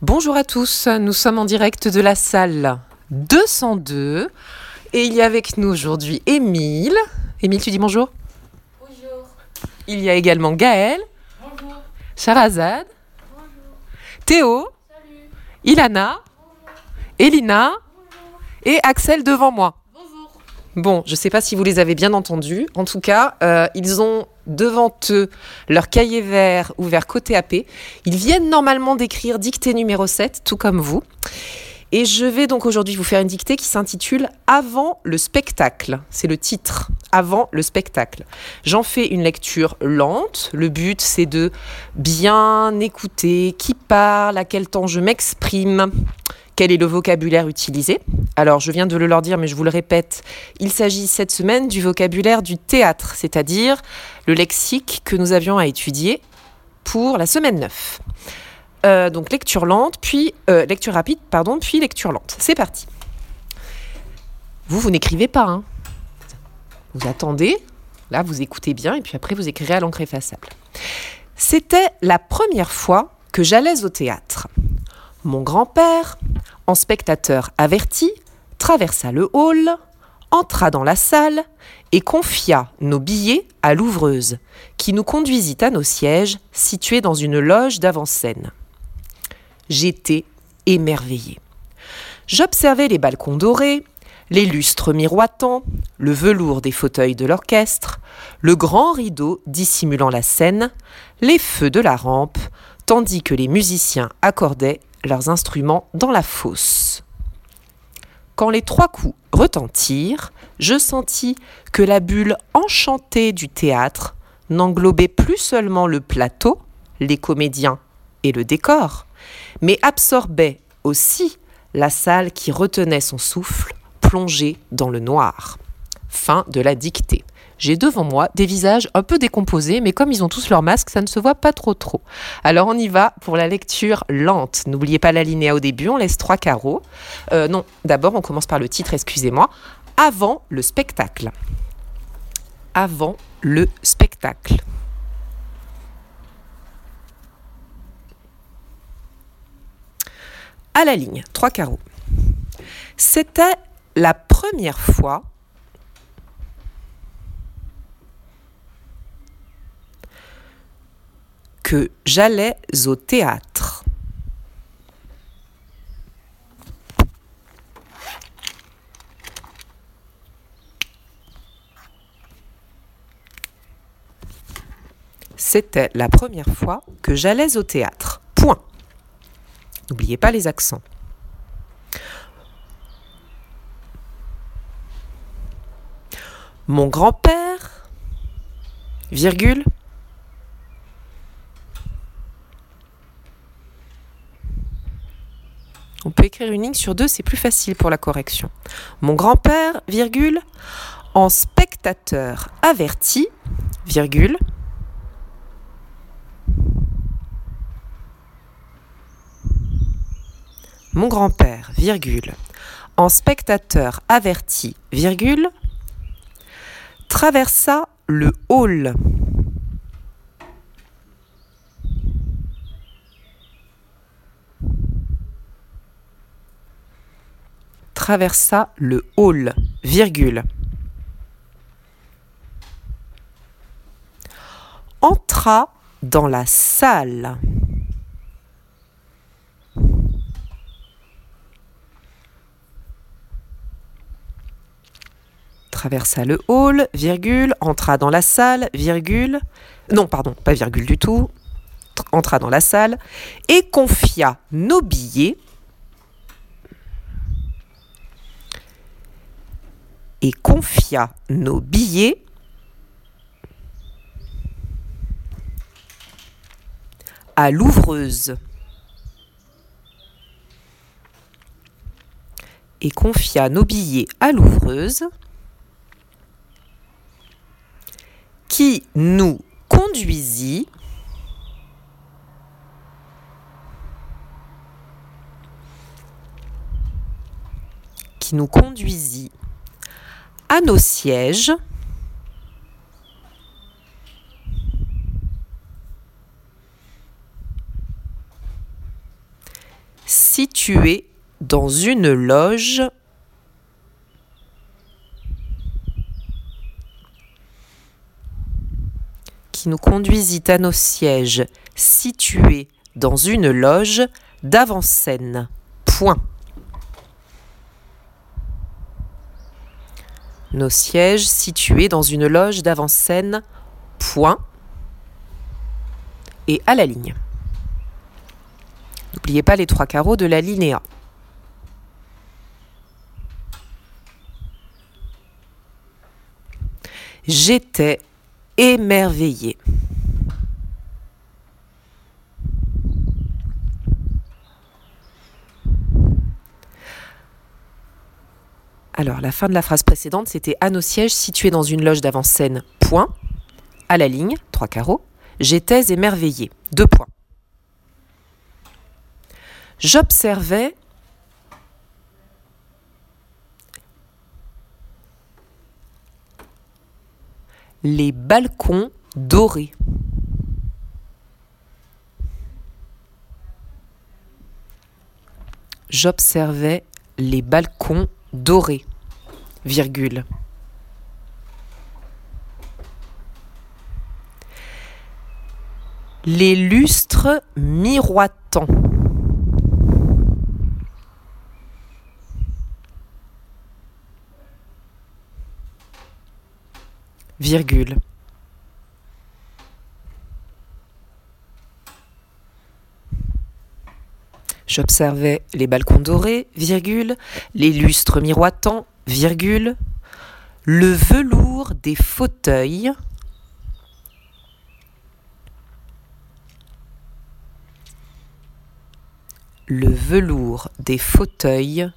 Bonjour à tous, nous sommes en direct de la salle 202 et il y a avec nous aujourd'hui Émile. Émile, tu dis bonjour Bonjour. Il y a également Gaël, Bonjour. Charazade, Bonjour. Théo, Salut. Ilana, Elina et Axel devant moi. Bonjour. Bon, je ne sais pas si vous les avez bien entendus. En tout cas, euh, ils ont devant eux leur cahier vert ouvert côté AP. Ils viennent normalement d'écrire dictée numéro 7, tout comme vous. Et je vais donc aujourd'hui vous faire une dictée qui s'intitule Avant le spectacle. C'est le titre, Avant le spectacle. J'en fais une lecture lente. Le but, c'est de bien écouter qui parle, à quel temps je m'exprime, quel est le vocabulaire utilisé. Alors, je viens de le leur dire, mais je vous le répète, il s'agit cette semaine du vocabulaire du théâtre, c'est-à-dire le lexique que nous avions à étudier pour la semaine 9. Euh, donc lecture lente, puis euh, lecture rapide, pardon, puis lecture lente. C'est parti. Vous, vous n'écrivez pas. Hein. Vous attendez, là vous écoutez bien, et puis après vous écrirez à l'encre effaçable. C'était la première fois que j'allais au théâtre. Mon grand-père, en spectateur averti, traversa le hall, entra dans la salle et confia nos billets à l'ouvreuse, qui nous conduisit à nos sièges situés dans une loge d'avant-scène. J'étais émerveillée. J'observais les balcons dorés, les lustres miroitants, le velours des fauteuils de l'orchestre, le grand rideau dissimulant la scène, les feux de la rampe, tandis que les musiciens accordaient leurs instruments dans la fosse. Quand les trois coups retentirent, je sentis que la bulle enchantée du théâtre n'englobait plus seulement le plateau, les comédiens et le décor, mais absorbait aussi la salle qui retenait son souffle, plongée dans le noir. Fin de la dictée. J'ai devant moi des visages un peu décomposés, mais comme ils ont tous leur masque, ça ne se voit pas trop trop. Alors on y va pour la lecture lente. N'oubliez pas la linéa au début, on laisse trois carreaux. Euh, non, d'abord on commence par le titre, excusez-moi. Avant le spectacle. Avant le spectacle. À la ligne, trois carreaux. C'était la première fois que j'allais au théâtre. C'était la première fois que j'allais au théâtre. Point. N'oubliez pas les accents. Mon grand-père, virgule, On peut une ligne sur deux, c'est plus facile pour la correction. Mon grand-père, virgule, en spectateur averti, virgule, mon grand-père, virgule, en spectateur averti, virgule, traversa le hall. Traversa le hall, virgule. Entra dans la salle. Traversa le hall, virgule, entra dans la salle, virgule. Non, pardon, pas virgule du tout. Entra dans la salle et confia nos billets et confia nos billets à l'ouvreuse. Et confia nos billets à l'ouvreuse qui nous conduisit qui nous conduisit à nos sièges. situé dans une loge qui nous conduisit à nos sièges situés dans une loge d'avant-scène. Point. Nos sièges situés dans une loge d'avant-scène. Point. Et à la ligne. N'oubliez pas les trois carreaux de la linéa. J'étais émerveillé. Alors, la fin de la phrase précédente, c'était à nos sièges situés dans une loge d'avant-scène, point. À la ligne, trois carreaux. J'étais émerveillé, deux points. J'observais les balcons dorés. J'observais les balcons dorés, Les lustres miroitants. virgule. J'observais les balcons dorés, virgule, les lustres miroitants, virgule, le velours des fauteuils, le velours des fauteuils,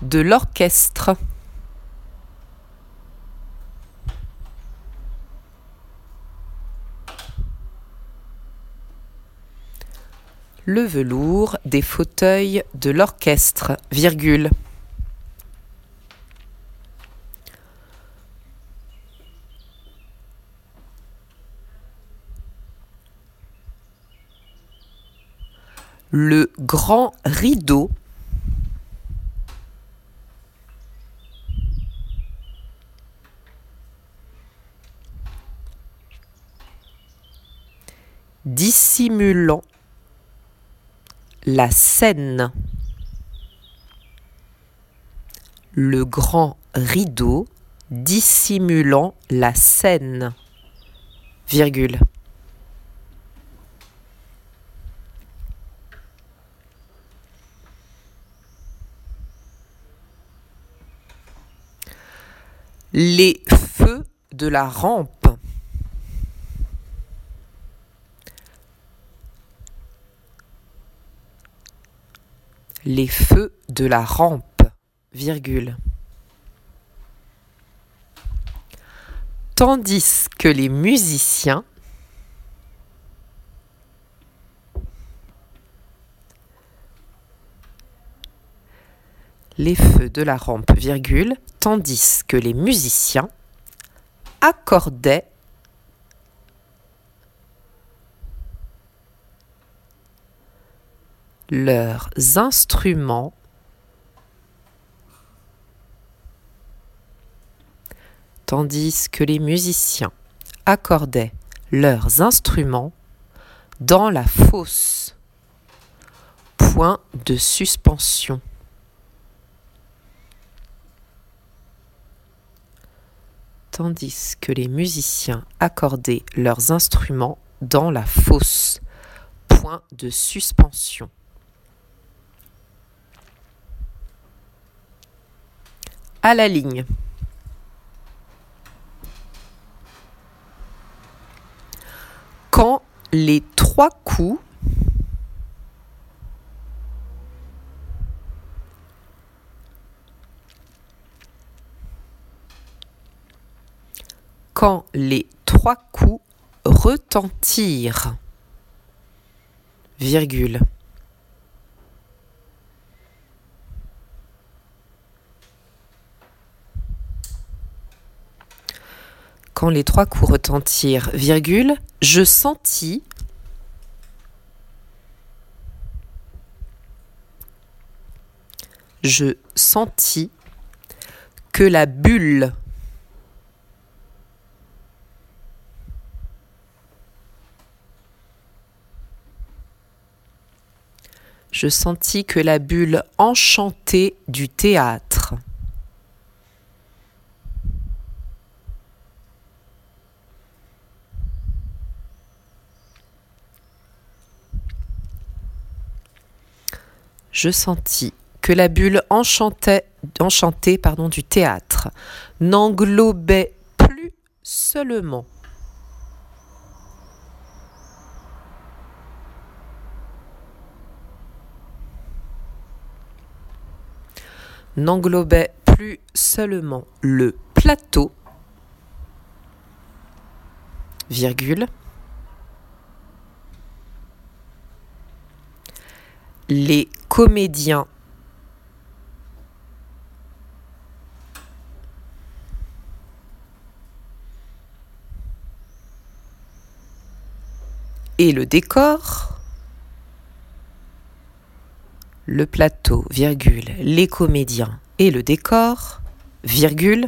de l'orchestre. Le velours des fauteuils de l'orchestre, virgule. Le grand rideau dissimulant la scène. Le grand rideau dissimulant la scène. Les feux de la rampe les feux de la rampe, virgule. Tandis que les musiciens les feux de la rampe, virgule, tandis que les musiciens accordaient leurs instruments tandis que les musiciens accordaient leurs instruments dans la fosse. Point de suspension. Tandis que les musiciens accordaient leurs instruments dans la fosse. Point de suspension. À la ligne. Quand les trois coups quand les trois coups retentirent, virgule. quand les trois coups retentirent, virgule, je sentis je sentis que la bulle je sentis que la bulle enchantée du théâtre je sentis que la bulle enchantée pardon, du théâtre n'englobait plus seulement. N'englobait plus seulement le plateau, les comédiens. Et le décor, le plateau, virgule, les comédiens. Et le décor, virgule,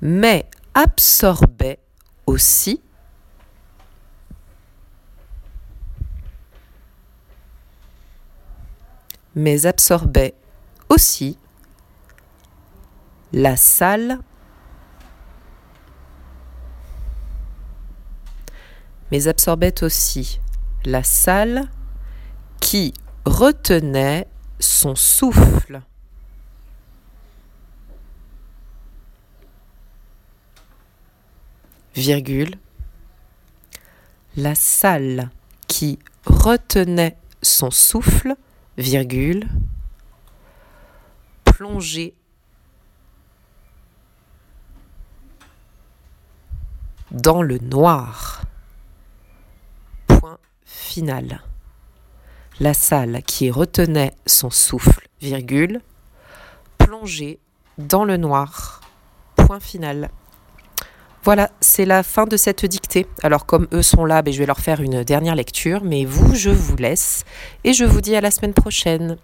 mais absorbait aussi mais absorbait aussi la salle mais absorbait aussi la salle qui retenait son souffle. Virgule. La salle qui retenait son souffle, virgule, plongée dans le noir finale. La salle qui retenait son souffle, virgule, plongée dans le noir. Point final. Voilà, c'est la fin de cette dictée. Alors comme eux sont là, ben, je vais leur faire une dernière lecture, mais vous, je vous laisse et je vous dis à la semaine prochaine.